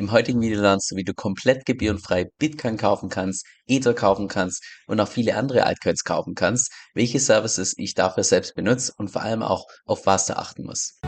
Im heutigen Video lernst du, wie du komplett gebührenfrei Bitcoin kaufen kannst, Ether kaufen kannst und auch viele andere Altcoins kaufen kannst, welche Services ich dafür selbst benutze und vor allem auch auf was du achten musst.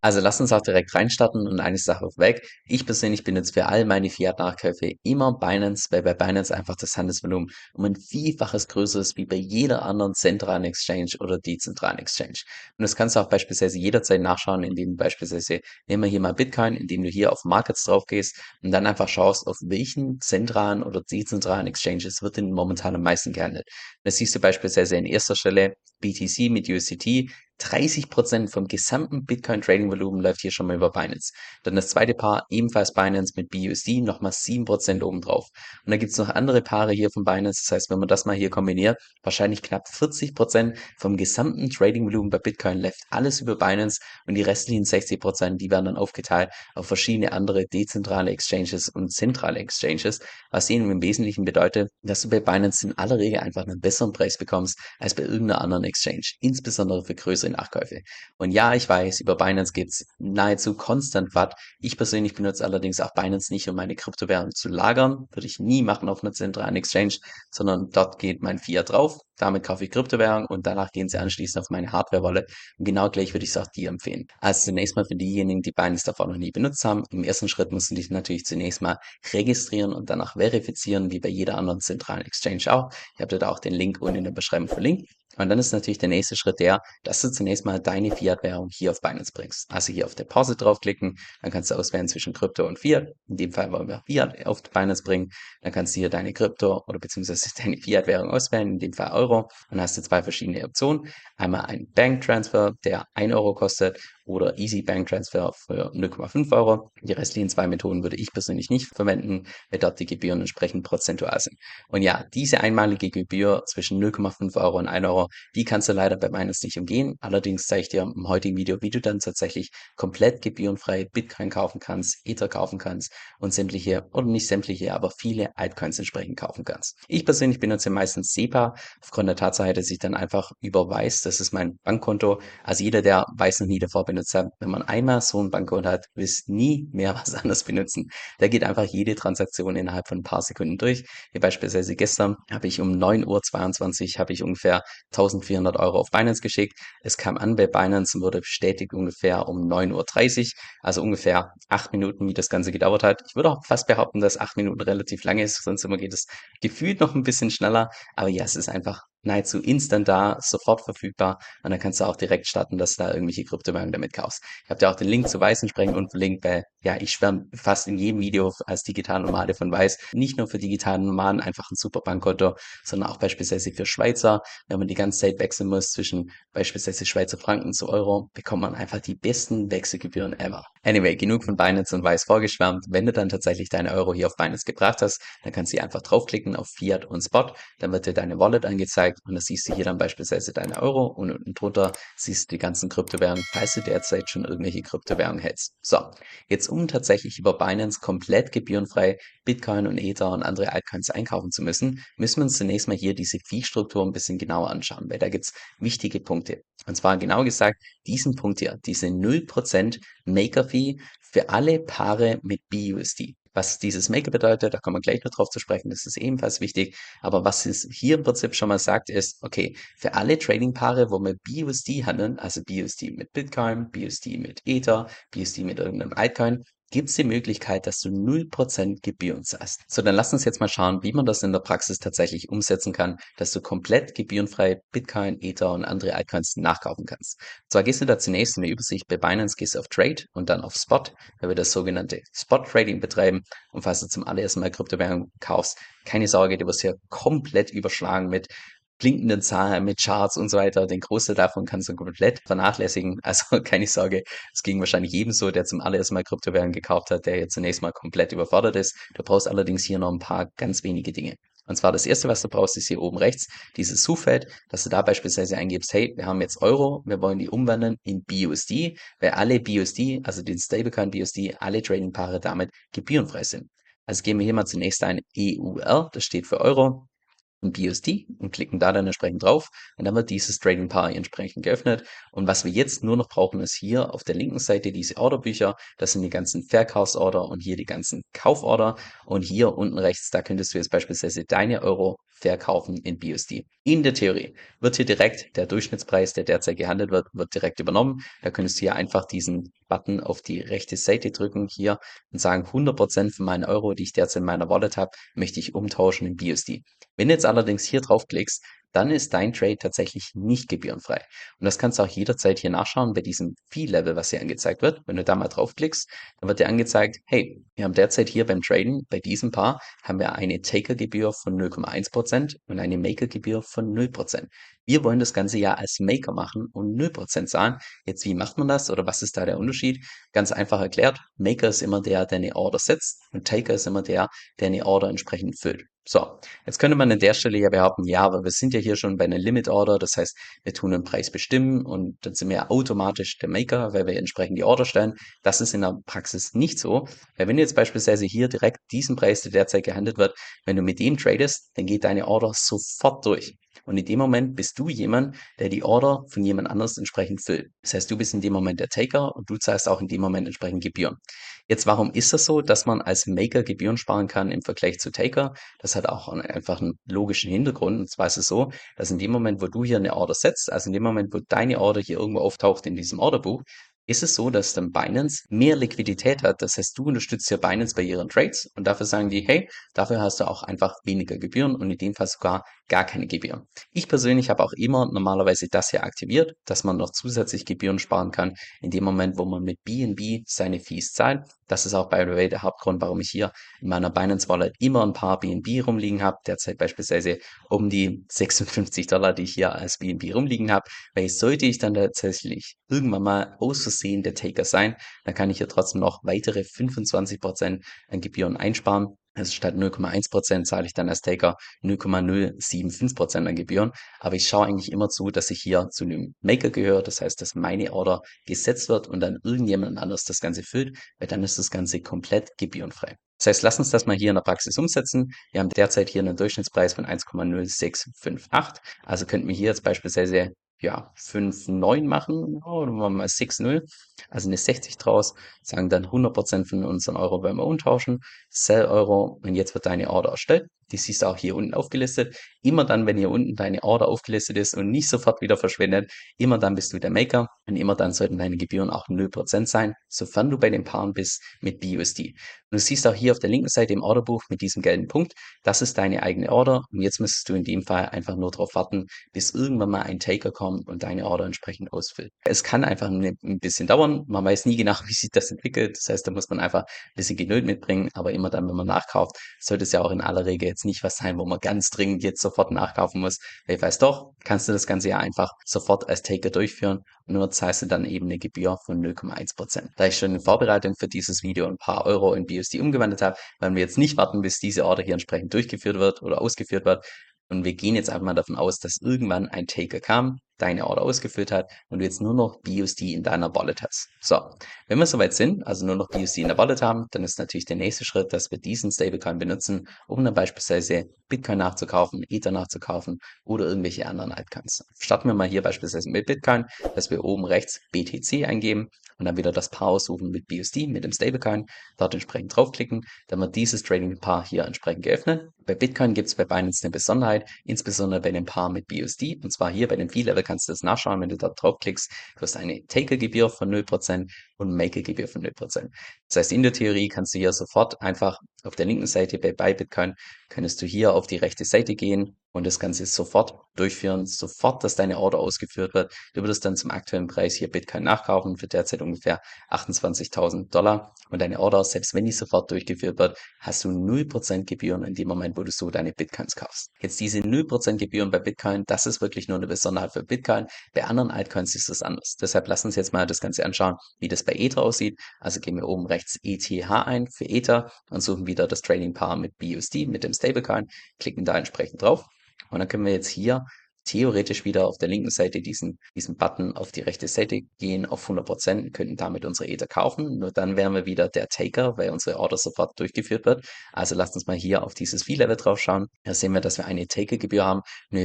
Also lass uns auch direkt reinstarten und eine Sache weg. Ich persönlich benutze für all meine Fiat-Nachkäufe immer Binance, weil bei Binance einfach das Handelsvolumen um ein Vielfaches größer ist wie bei jeder anderen zentralen Exchange oder dezentralen Exchange. Und das kannst du auch beispielsweise jederzeit nachschauen, indem du beispielsweise, nehmen wir hier mal Bitcoin, indem du hier auf Markets drauf gehst und dann einfach schaust, auf welchen zentralen oder dezentralen Exchanges wird denn momentan am meisten gehandelt. Das siehst du beispielsweise in erster Stelle BTC mit USDT 30% vom gesamten Bitcoin-Trading-Volumen läuft hier schon mal über Binance. Dann das zweite Paar, ebenfalls Binance mit BUSD, nochmal 7% obendrauf. Und dann gibt's noch andere Paare hier von Binance. Das heißt, wenn man das mal hier kombiniert, wahrscheinlich knapp 40% vom gesamten Trading-Volumen bei Bitcoin läuft alles über Binance und die restlichen 60%, die werden dann aufgeteilt auf verschiedene andere dezentrale Exchanges und zentrale Exchanges, was ihnen im Wesentlichen bedeutet, dass du bei Binance in aller Regel einfach einen besseren Preis bekommst als bei irgendeiner anderen Exchange, insbesondere für größere Nachkäufe. Und ja, ich weiß, über Binance gibt's nahezu konstant Watt. Ich persönlich benutze allerdings auch Binance nicht, um meine Kryptowährung zu lagern. Würde ich nie machen auf einer zentralen Exchange, sondern dort geht mein Fiat drauf. Damit kaufe ich Kryptowährung und danach gehen sie anschließend auf meine Hardware-Wallet. Und genau gleich würde ich es auch dir empfehlen. Also zunächst mal für diejenigen, die Binance davor noch nie benutzt haben. Im ersten Schritt musst dich natürlich zunächst mal registrieren und danach verifizieren, wie bei jeder anderen zentralen Exchange auch. Ich habe da auch den Link unten in der Beschreibung verlinkt. Und dann ist natürlich der nächste Schritt der, dass du zunächst mal deine Fiat-Währung hier auf Binance bringst. Also hier auf Deposit draufklicken, dann kannst du auswählen zwischen Krypto und Fiat. In dem Fall wollen wir Fiat auf Binance bringen. Dann kannst du hier deine Krypto oder beziehungsweise deine Fiat-Währung auswählen, in dem Fall Euro. Dann hast du zwei verschiedene Optionen. Einmal ein Bank Transfer, der 1 Euro kostet oder Easy Bank Transfer für 0,5 Euro. Die restlichen zwei Methoden würde ich persönlich nicht verwenden, weil dort die Gebühren entsprechend prozentual sind. Und ja, diese einmalige Gebühr zwischen 0,5 Euro und 1 Euro, die kannst du leider bei Binance nicht umgehen. Allerdings zeige ich dir im heutigen Video, wie du dann tatsächlich komplett gebührenfrei Bitcoin kaufen kannst, Ether kaufen kannst und sämtliche, oder nicht sämtliche, aber viele Altcoins entsprechend kaufen kannst. Ich persönlich benutze meistens SEPA aufgrund der Tatsache, dass ich dann einfach überweise, das ist mein Bankkonto. Also jeder, der weiß noch nie davor benutzt, benutzt habe, wenn man einmal so ein Bankkonto hat, willst nie mehr was anderes benutzen. Da geht einfach jede Transaktion innerhalb von ein paar Sekunden durch. Wie beispielsweise gestern habe ich um 9.22 Uhr habe ich ungefähr 1400 Euro auf Binance geschickt. Es kam an bei Binance und wurde bestätigt ungefähr um 9.30 Uhr, also ungefähr acht Minuten, wie das Ganze gedauert hat. Ich würde auch fast behaupten, dass acht Minuten relativ lang ist, sonst immer geht es gefühlt noch ein bisschen schneller. Aber ja, es ist einfach nahezu instant da, sofort verfügbar und dann kannst du auch direkt starten, dass du da irgendwelche Kryptowährungen damit kaufst. Ich habe dir auch den Link zu Weiß entsprechend und verlinkt, weil ja, ich schwärme fast in jedem Video als digitale Nomade von Weiß. Nicht nur für digitale Nomaden einfach ein super Bankkonto, sondern auch beispielsweise für Schweizer. Wenn man die ganze Zeit wechseln muss zwischen beispielsweise Schweizer Franken zu Euro, bekommt man einfach die besten Wechselgebühren ever. Anyway, genug von Binance und Weiß vorgeschwärmt. Wenn du dann tatsächlich deine Euro hier auf Binance gebracht hast, dann kannst du einfach draufklicken auf Fiat und Spot. Dann wird dir deine Wallet angezeigt und da siehst du hier dann beispielsweise deine Euro und unten drunter siehst du die ganzen Kryptowährungen, falls du derzeit schon irgendwelche Kryptowährungen hältst. So, jetzt um tatsächlich über Binance komplett gebührenfrei Bitcoin und Ether und andere Altcoins einkaufen zu müssen, müssen wir uns zunächst mal hier diese Fee-Struktur ein bisschen genauer anschauen, weil da gibt's wichtige Punkte. Und zwar genau gesagt, diesen Punkt hier, diese 0% Maker-Fee für alle Paare mit BUSD. Was dieses Maker bedeutet, da kommen wir gleich noch drauf zu sprechen, das ist ebenfalls wichtig. Aber was es hier im Prinzip schon mal sagt, ist, okay, für alle Trading-Paare, wo wir BUSD handeln, also BUSD mit Bitcoin, BUSD mit Ether, BUSD mit irgendeinem Altcoin, gibt es die Möglichkeit, dass du 0% Gebühren zahlst. So, dann lass uns jetzt mal schauen, wie man das in der Praxis tatsächlich umsetzen kann, dass du komplett gebührenfrei Bitcoin, Ether und andere Altcoins nachkaufen kannst. Und zwar gehst du da zunächst in der Übersicht bei Binance, gehst auf Trade und dann auf Spot, weil wir das sogenannte Spot Trading betreiben. Und falls du zum allerersten Mal Kryptowährung kaufst, keine Sorge, du wirst hier komplett überschlagen mit blinkenden Zahlen mit Charts und so weiter. Den Großteil davon kannst du komplett vernachlässigen. Also keine Sorge, es ging wahrscheinlich jedem so, der zum allerersten Mal Kryptowährungen gekauft hat, der jetzt zunächst mal komplett überfordert ist. Du brauchst allerdings hier noch ein paar ganz wenige Dinge. Und zwar das erste, was du brauchst, ist hier oben rechts dieses Suchfeld, dass du da beispielsweise eingibst, hey, wir haben jetzt Euro, wir wollen die umwandeln in BUSD, weil alle BUSD, also den Stablecoin BUSD, alle Tradingpaare damit gebührenfrei sind. Also geben wir hier mal zunächst ein EUR, das steht für Euro, ein BUSD und klicken da dann entsprechend drauf und dann wird dieses Trading Paar entsprechend geöffnet. Und was wir jetzt nur noch brauchen, ist hier auf der linken Seite diese Orderbücher. Das sind die ganzen Verkaufsorder und hier die ganzen Kauforder. Und hier unten rechts, da könntest du jetzt beispielsweise deine Euro verkaufen in BUSD. In der Theorie wird hier direkt der Durchschnittspreis, der derzeit gehandelt wird, wird direkt übernommen. Da könntest du hier einfach diesen Button auf die rechte Seite drücken hier und sagen 100% von meinen Euro, die ich derzeit in meiner Wallet habe, möchte ich umtauschen in BUSD. Wenn du jetzt allerdings hier draufklickst, dann ist dein Trade tatsächlich nicht gebührenfrei. Und das kannst du auch jederzeit hier nachschauen bei diesem Fee-Level, was hier angezeigt wird. Wenn du da mal draufklickst, dann wird dir angezeigt, hey, wir haben derzeit hier beim Traden, bei diesem Paar, haben wir eine Taker-Gebühr von 0,1% und eine Maker-Gebühr von 0%. Wir wollen das Ganze ja als Maker machen und 0% zahlen. Jetzt, wie macht man das oder was ist da der Unterschied? Ganz einfach erklärt, Maker ist immer der, der eine Order setzt und Taker ist immer der, der eine Order entsprechend füllt. So, jetzt könnte man an der Stelle ja behaupten, ja, aber wir sind ja hier schon bei einer Limit Order, das heißt, wir tun einen Preis bestimmen und dann sind wir ja automatisch der Maker, weil wir entsprechend die Order stellen. Das ist in der Praxis nicht so, weil wenn du jetzt beispielsweise hier direkt diesen Preis, der derzeit gehandelt wird, wenn du mit dem tradest, dann geht deine Order sofort durch. Und in dem Moment bist du jemand, der die Order von jemand anders entsprechend füllt. Das heißt, du bist in dem Moment der Taker und du zahlst auch in dem Moment entsprechend Gebühren. Jetzt, warum ist das so, dass man als Maker Gebühren sparen kann im Vergleich zu Taker? Das hat auch einfach einen logischen Hintergrund. Und zwar ist es so, dass in dem Moment, wo du hier eine Order setzt, also in dem Moment, wo deine Order hier irgendwo auftaucht in diesem Orderbuch, ist es so, dass dann Binance mehr Liquidität hat. Das heißt, du unterstützt ja Binance bei ihren Trades und dafür sagen die, hey, dafür hast du auch einfach weniger Gebühren und in dem Fall sogar gar keine Gebühren. Ich persönlich habe auch immer normalerweise das hier aktiviert, dass man noch zusätzlich Gebühren sparen kann in dem Moment, wo man mit BNB seine Fees zahlt. Das ist auch by the way der Hauptgrund, warum ich hier in meiner Binance Wallet immer ein paar BNB rumliegen habe. Derzeit beispielsweise um die 56 Dollar, die ich hier als BNB rumliegen habe. Weil sollte ich dann tatsächlich irgendwann mal aus Versehen der Taker sein, dann kann ich hier trotzdem noch weitere 25% an Gebühren einsparen. Also statt 0,1% zahle ich dann als Taker 0,075% an Gebühren. Aber ich schaue eigentlich immer zu, dass ich hier zu einem Maker gehöre. Das heißt, dass meine Order gesetzt wird und dann irgendjemand anderes das Ganze füllt, weil dann ist das Ganze komplett gebührenfrei. Das heißt, lass uns das mal hier in der Praxis umsetzen. Wir haben derzeit hier einen Durchschnittspreis von 1,0658. Also könnten wir hier jetzt beispielsweise ja, 5,9 machen oder machen wir mal 6,0, also eine 60 draus, sagen dann 100% von unseren Euro wenn wir umtauschen, Sell Euro und jetzt wird deine Order erstellt. Die siehst du auch hier unten aufgelistet. Immer dann, wenn hier unten deine Order aufgelistet ist und nicht sofort wieder verschwindet, immer dann bist du der Maker und immer dann sollten deine Gebühren auch 0% sein, sofern du bei den Paaren bist mit BUSD. Und du siehst auch hier auf der linken Seite im Orderbuch mit diesem gelben Punkt, das ist deine eigene Order und jetzt müsstest du in dem Fall einfach nur darauf warten, bis irgendwann mal ein Taker kommt und deine Order entsprechend ausfüllt. Es kann einfach ein bisschen dauern, man weiß nie genau, wie sich das entwickelt, das heißt, da muss man einfach ein bisschen Geduld mitbringen, aber immer dann, wenn man nachkauft, sollte es ja auch in aller Regel jetzt nicht was sein, wo man ganz dringend jetzt sofort nachkaufen muss. Ich weiß doch, kannst du das Ganze ja einfach sofort als Taker durchführen und nur zahlst du dann eben eine Gebühr von 0,1%. Da ich schon in Vorbereitung für dieses Video ein paar Euro in BUSD umgewandelt habe, werden wir jetzt nicht warten, bis diese Order hier entsprechend durchgeführt wird oder ausgeführt wird. Und wir gehen jetzt einfach mal davon aus, dass irgendwann ein Taker kam, deine Order ausgefüllt hat und du jetzt nur noch BUSD in deiner Wallet hast. So, wenn wir soweit sind, also nur noch BUSD in der Wallet haben, dann ist natürlich der nächste Schritt, dass wir diesen Stablecoin benutzen, um dann beispielsweise Bitcoin nachzukaufen, Ether nachzukaufen oder irgendwelche anderen Altcoins. Starten wir mal hier beispielsweise mit Bitcoin, dass wir oben rechts BTC eingeben und dann wieder das Paar aussuchen mit BUSD, mit dem Stablecoin, dort entsprechend draufklicken, dann wird dieses Trading-Paar hier entsprechend geöffnet. Bei Bitcoin gibt es bei Binance eine Besonderheit, insbesondere bei dem Paar mit BUSD, und zwar hier bei dem Fee-Level kannst du das nachschauen, wenn du dort draufklickst. Du hast eine Taker-Gebühr von 0% und Maker-Gebühr von 0%. Das heißt, in der Theorie kannst du hier sofort einfach auf der linken Seite bei Bitcoin, könntest du hier auf die rechte Seite gehen und das Ganze sofort durchführen, sofort, dass deine Order ausgeführt wird. Du würdest dann zum aktuellen Preis hier Bitcoin nachkaufen für derzeit ungefähr 28.000 Dollar und deine Order, selbst wenn die sofort durchgeführt wird, hast du 0% Gebühren in dem Moment, wo du so deine Bitcoins kaufst. Jetzt diese 0% Gebühren bei Bitcoin, das ist wirklich nur eine Besonderheit für Bitcoin. Bei anderen Altcoins ist das anders. Deshalb lass uns jetzt mal das Ganze anschauen, wie das bei Ether aussieht. Also gehen wir oben rechts ETH ein für Ether und suchen wieder das Trading Paar mit BUSD, mit dem Stablecoin, klicken da entsprechend drauf. Und dann können wir jetzt hier theoretisch wieder auf der linken Seite diesen, diesen Button auf die rechte Seite gehen auf 100%, könnten damit unsere Ether kaufen. Nur dann wären wir wieder der Taker, weil unsere Order sofort durchgeführt wird. Also lasst uns mal hier auf dieses Fee-Level drauf schauen. Da sehen wir, dass wir eine Taker-Gebühr haben,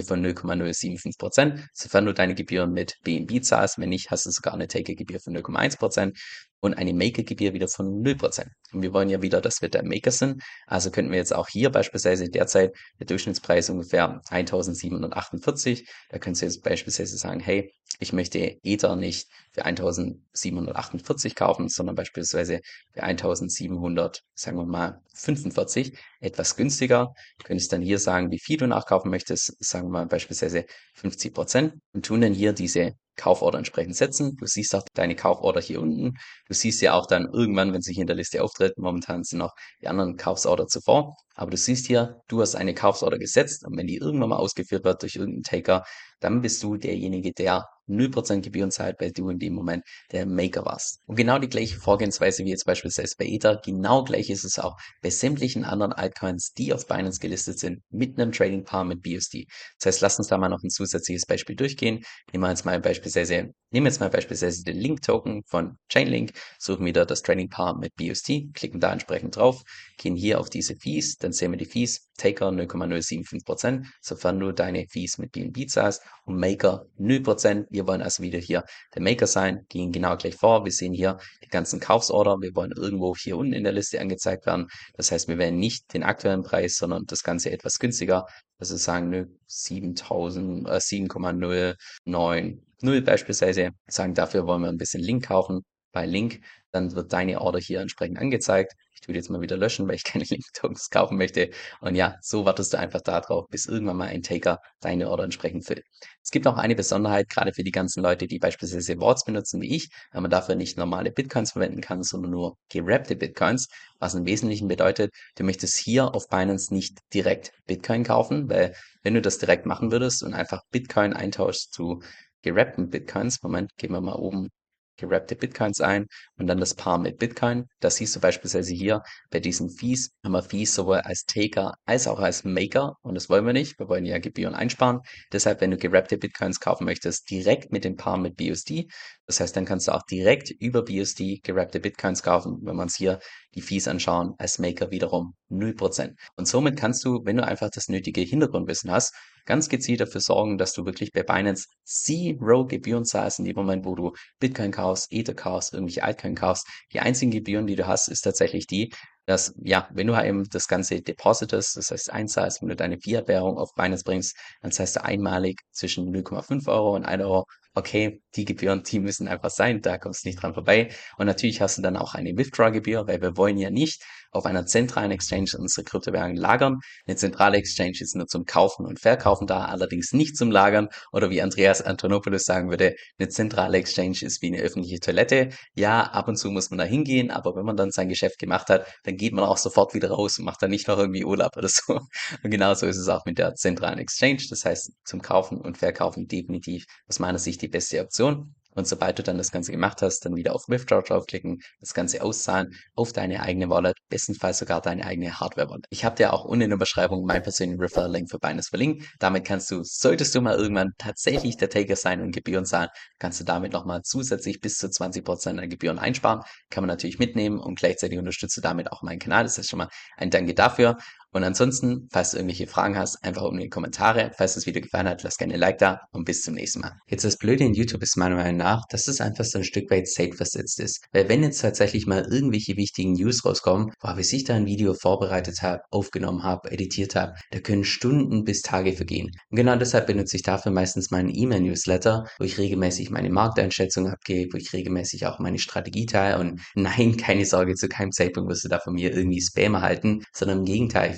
von 0,075%, sofern du deine Gebühren mit BNB zahlst. Wenn nicht, hast du sogar eine Taker-Gebühr von 0,1% und eine Maker-Gebühr wieder von 0%. Und wir wollen ja wieder, dass wir der Maker sind. Also könnten wir jetzt auch hier beispielsweise derzeit der Durchschnittspreis ungefähr 1748. Da könntest du jetzt beispielsweise sagen, hey, ich möchte Ether nicht für 1748 kaufen, sondern beispielsweise für 1700, sagen wir mal 45, etwas günstiger. Du könntest dann hier sagen, wie viel du nachkaufen möchtest, sagen wir mal beispielsweise 50 Prozent und tun dann hier diese Kauforder entsprechend setzen. Du siehst auch deine Kauforder hier unten. Du siehst ja auch dann irgendwann, wenn sie hier in der Liste auftritt, momentan sind noch die anderen Kaufsorder zuvor. Aber du siehst hier, du hast eine Kaufsorder gesetzt und wenn die irgendwann mal ausgeführt wird durch irgendeinen Taker, dann bist du derjenige, der 0% Gebühren zahlt, weil du in dem Moment der Maker warst. Und genau die gleiche Vorgehensweise wie jetzt beispielsweise bei Ether, genau gleich ist es auch bei sämtlichen anderen Altcoins, die auf Binance gelistet sind, mit einem Trading Paar mit BUSD. Das heißt, lass uns da mal noch ein zusätzliches Beispiel durchgehen. Nehmen wir jetzt mal beispielsweise, nehmen wir jetzt mal beispielsweise den Link-Token von Chainlink, suchen wieder das Trading Paar mit BUSD, klicken da entsprechend drauf, gehen hier auf diese Fees, dann sehen wir die Fees, Taker 0,075%, sofern du deine Fees mit BNB zahlst und Maker 0%. Wir wollen also wieder hier der Maker sein, gehen genau gleich vor. Wir sehen hier die ganzen Kaufsorder. Wir wollen irgendwo hier unten in der Liste angezeigt werden. Das heißt, wir wählen nicht den aktuellen Preis, sondern das Ganze etwas günstiger. Also sagen, nö, 7000, äh, 7,090 beispielsweise. Sagen, dafür wollen wir ein bisschen Link kaufen. Bei Link, dann wird deine Order hier entsprechend angezeigt. Ich würde jetzt mal wieder löschen, weil ich keine Link-Tokens kaufen möchte. Und ja, so wartest du einfach da drauf, bis irgendwann mal ein Taker deine Order entsprechend füllt. Es gibt auch eine Besonderheit, gerade für die ganzen Leute, die beispielsweise Vaults benutzen wie ich, weil man dafür nicht normale Bitcoins verwenden kann, sondern nur gerappte Bitcoins, was im Wesentlichen bedeutet, du möchtest hier auf Binance nicht direkt Bitcoin kaufen, weil wenn du das direkt machen würdest und einfach Bitcoin eintauschst zu gerappten Bitcoins, Moment, gehen wir mal oben gerappte Bitcoins ein und dann das Paar mit Bitcoin. Das siehst du beispielsweise hier bei diesen Fees. Haben wir Fees sowohl als Taker als auch als Maker und das wollen wir nicht. Wir wollen ja Gebühren einsparen. Deshalb, wenn du gerappte Bitcoins kaufen möchtest, direkt mit dem Paar mit BUSD. Das heißt, dann kannst du auch direkt über BUSD gerappte Bitcoins kaufen. Wenn wir uns hier die Fees anschauen, als Maker wiederum 0%. Und somit kannst du, wenn du einfach das nötige Hintergrundwissen hast, ganz gezielt dafür sorgen, dass du wirklich bei Binance Zero Gebühren zahlst in dem Moment, wo du Bitcoin kaufst, Ether kaufst, irgendwelche Altcoin kaufst. Die einzigen Gebühren, die du hast, ist tatsächlich die, dass, ja, wenn du halt eben das Ganze depositest, das heißt einzahlst, wenn du deine Fiat-Währung auf Binance bringst, dann zahlst du einmalig zwischen 0,5 Euro und 1 Euro okay, die Gebühren, die müssen einfach sein, da kommst du nicht dran vorbei. Und natürlich hast du dann auch eine Withdraw-Gebühr, weil wir wollen ja nicht auf einer zentralen Exchange unsere Kryptowährungen lagern. Eine zentrale Exchange ist nur zum Kaufen und Verkaufen da, allerdings nicht zum Lagern. Oder wie Andreas Antonopoulos sagen würde, eine zentrale Exchange ist wie eine öffentliche Toilette. Ja, ab und zu muss man da hingehen, aber wenn man dann sein Geschäft gemacht hat, dann geht man auch sofort wieder raus und macht dann nicht noch irgendwie Urlaub oder so. Und genauso ist es auch mit der zentralen Exchange. Das heißt, zum Kaufen und Verkaufen definitiv aus meiner Sicht die beste Option. Und sobald du dann das Ganze gemacht hast, dann wieder auf Withdraw draufklicken, das Ganze auszahlen auf deine eigene Wallet, bestenfalls sogar deine eigene Hardware-Wallet. Ich habe dir auch unten in der Beschreibung meinen persönlichen Referral-Link für Binance verlinkt. Damit kannst du, solltest du mal irgendwann tatsächlich der Taker sein und Gebühren zahlen, kannst du damit nochmal zusätzlich bis zu 20% an Gebühren einsparen. Kann man natürlich mitnehmen und gleichzeitig unterstütze damit auch meinen Kanal. Das ist schon mal ein Danke dafür. Und ansonsten, falls du irgendwelche Fragen hast, einfach um die Kommentare. Falls das Video gefallen hat, lass gerne ein Like da und bis zum nächsten Mal. Jetzt das Blöde in YouTube ist meiner Meinung nach, dass es einfach so ein Stück weit safe versetzt ist. Weil wenn jetzt tatsächlich mal irgendwelche wichtigen News rauskommen, boah, bis ich da ein Video vorbereitet habe, aufgenommen habe, editiert habe, da können Stunden bis Tage vergehen. Und genau deshalb benutze ich dafür meistens meinen E-Mail-Newsletter, wo ich regelmäßig meine Markteinschätzung abgebe, wo ich regelmäßig auch meine Strategie teile und nein, keine Sorge, zu keinem Zeitpunkt wirst du da von mir irgendwie Spam erhalten, sondern im Gegenteil,